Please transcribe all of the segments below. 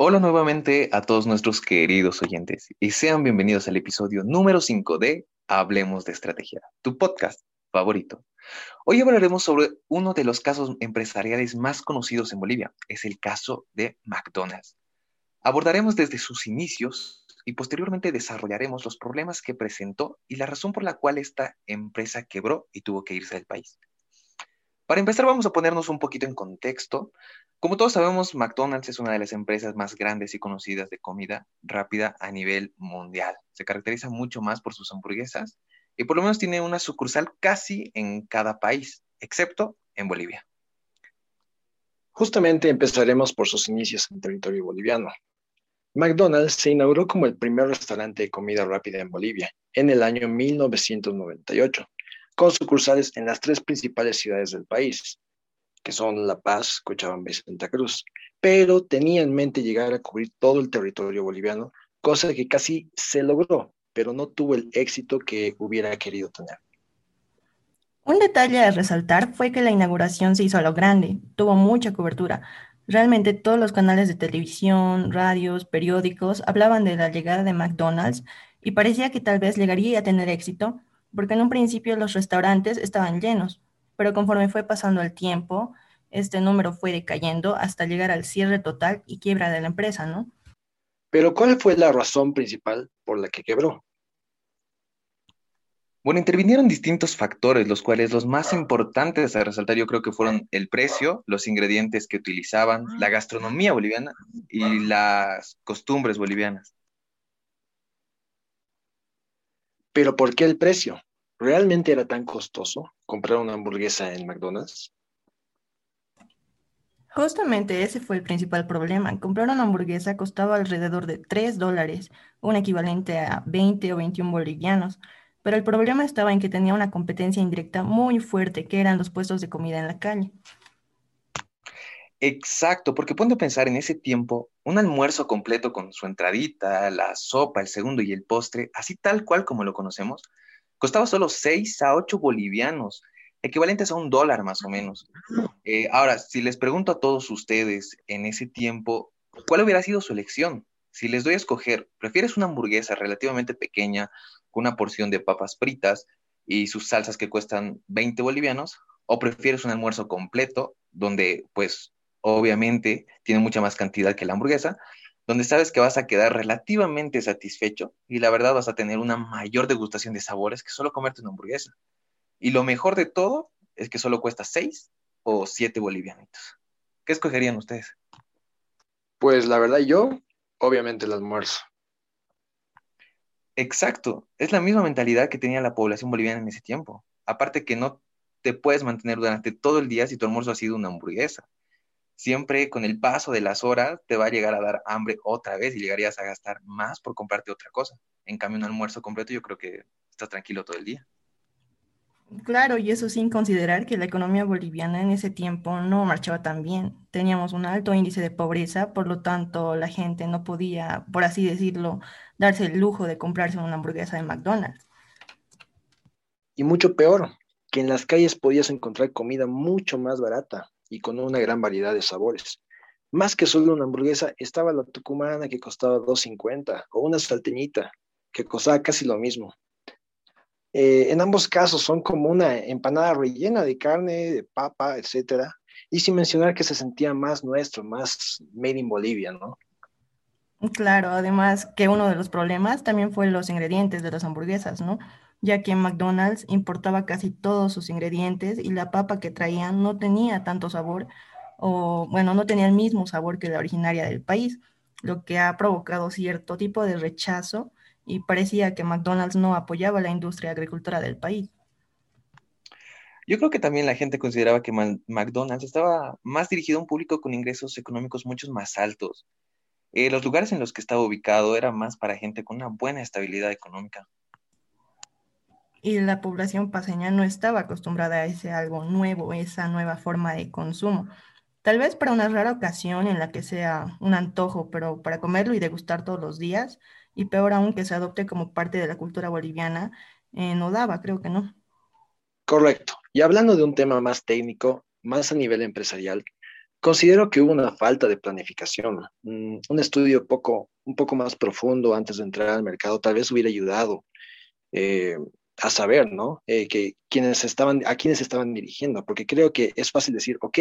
Hola nuevamente a todos nuestros queridos oyentes y sean bienvenidos al episodio número 5 de Hablemos de Estrategia, tu podcast favorito. Hoy hablaremos sobre uno de los casos empresariales más conocidos en Bolivia, es el caso de McDonald's. Abordaremos desde sus inicios y posteriormente desarrollaremos los problemas que presentó y la razón por la cual esta empresa quebró y tuvo que irse del país. Para empezar, vamos a ponernos un poquito en contexto. Como todos sabemos, McDonald's es una de las empresas más grandes y conocidas de comida rápida a nivel mundial. Se caracteriza mucho más por sus hamburguesas y por lo menos tiene una sucursal casi en cada país, excepto en Bolivia. Justamente empezaremos por sus inicios en territorio boliviano. McDonald's se inauguró como el primer restaurante de comida rápida en Bolivia en el año 1998 con sucursales en las tres principales ciudades del país, que son La Paz, Cochabamba y Santa Cruz, pero tenía en mente llegar a cubrir todo el territorio boliviano, cosa que casi se logró, pero no tuvo el éxito que hubiera querido tener. Un detalle a resaltar fue que la inauguración se hizo a lo grande, tuvo mucha cobertura. Realmente todos los canales de televisión, radios, periódicos hablaban de la llegada de McDonald's y parecía que tal vez llegaría a tener éxito, porque en un principio los restaurantes estaban llenos, pero conforme fue pasando el tiempo, este número fue decayendo hasta llegar al cierre total y quiebra de la empresa, ¿no? Pero ¿cuál fue la razón principal por la que quebró? Bueno, intervinieron distintos factores, los cuales los más importantes a resaltar yo creo que fueron el precio, los ingredientes que utilizaban, la gastronomía boliviana y las costumbres bolivianas. Pero ¿por qué el precio? ¿Realmente era tan costoso comprar una hamburguesa en McDonald's? Justamente ese fue el principal problema. Comprar una hamburguesa costaba alrededor de 3 dólares, un equivalente a 20 o 21 bolivianos. Pero el problema estaba en que tenía una competencia indirecta muy fuerte, que eran los puestos de comida en la calle. Exacto, porque ponte a pensar en ese tiempo, un almuerzo completo con su entradita, la sopa, el segundo y el postre, así tal cual como lo conocemos, costaba solo 6 a 8 bolivianos, equivalentes a un dólar más o menos. Eh, ahora, si les pregunto a todos ustedes en ese tiempo, ¿cuál hubiera sido su elección? Si les doy a escoger, ¿prefieres una hamburguesa relativamente pequeña con una porción de papas fritas y sus salsas que cuestan 20 bolivianos? ¿O prefieres un almuerzo completo donde pues obviamente tiene mucha más cantidad que la hamburguesa, donde sabes que vas a quedar relativamente satisfecho y la verdad vas a tener una mayor degustación de sabores que solo comerte una hamburguesa. Y lo mejor de todo es que solo cuesta 6 o 7 bolivianitos. ¿Qué escogerían ustedes? Pues la verdad yo, obviamente el almuerzo. Exacto, es la misma mentalidad que tenía la población boliviana en ese tiempo. Aparte que no te puedes mantener durante todo el día si tu almuerzo ha sido una hamburguesa siempre con el paso de las horas te va a llegar a dar hambre otra vez y llegarías a gastar más por comprarte otra cosa. En cambio, un almuerzo completo yo creo que estás tranquilo todo el día. Claro, y eso sin considerar que la economía boliviana en ese tiempo no marchaba tan bien. Teníamos un alto índice de pobreza, por lo tanto la gente no podía, por así decirlo, darse el lujo de comprarse una hamburguesa de McDonald's. Y mucho peor, que en las calles podías encontrar comida mucho más barata, y con una gran variedad de sabores. Más que solo una hamburguesa, estaba la tucumana que costaba 2.50 o una salteñita que costaba casi lo mismo. Eh, en ambos casos son como una empanada rellena de carne, de papa, etcétera, y sin mencionar que se sentía más nuestro, más made in Bolivia, ¿no? Claro, además que uno de los problemas también fue los ingredientes de las hamburguesas, ¿no? Ya que McDonald's importaba casi todos sus ingredientes y la papa que traían no tenía tanto sabor o, bueno, no tenía el mismo sabor que la originaria del país, lo que ha provocado cierto tipo de rechazo y parecía que McDonald's no apoyaba la industria agricultora del país. Yo creo que también la gente consideraba que McDonald's estaba más dirigido a un público con ingresos económicos mucho más altos. Eh, los lugares en los que estaba ubicado eran más para gente con una buena estabilidad económica. Y la población paseña no estaba acostumbrada a ese algo nuevo, esa nueva forma de consumo. Tal vez para una rara ocasión en la que sea un antojo, pero para comerlo y degustar todos los días, y peor aún que se adopte como parte de la cultura boliviana, eh, no daba, creo que no. Correcto. Y hablando de un tema más técnico, más a nivel empresarial, considero que hubo una falta de planificación. Mm, un estudio poco, un poco más profundo antes de entrar al mercado tal vez hubiera ayudado eh, a saber, ¿no? Eh, que quienes estaban, a quienes estaban dirigiendo, porque creo que es fácil decir, ok,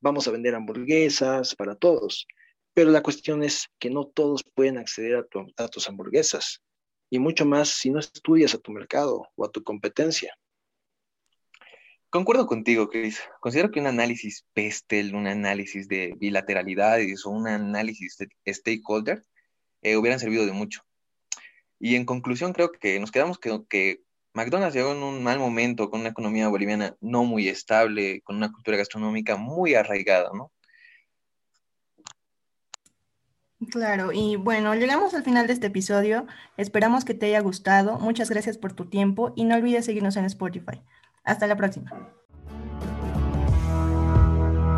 vamos a vender hamburguesas para todos, pero la cuestión es que no todos pueden acceder a, tus hamburguesas, y mucho más si no estudias a tu mercado o a tu competencia. Concuerdo contigo, Chris. Considero que un análisis PESTEL, un análisis de bilateralidades o un análisis de stakeholder eh, hubieran servido de mucho. Y en conclusión, creo que nos quedamos que, que McDonald's llegó en un mal momento, con una economía boliviana no muy estable, con una cultura gastronómica muy arraigada, ¿no? Claro, y bueno, llegamos al final de este episodio. Esperamos que te haya gustado. Muchas gracias por tu tiempo y no olvides seguirnos en Spotify. Hasta la próxima.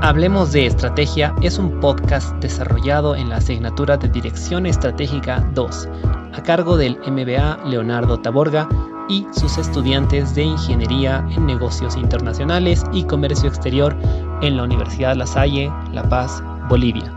Hablemos de Estrategia es un podcast desarrollado en la asignatura de Dirección Estratégica 2, a cargo del MBA Leonardo Taborga y sus estudiantes de Ingeniería en Negocios Internacionales y Comercio Exterior en la Universidad La Salle, La Paz, Bolivia.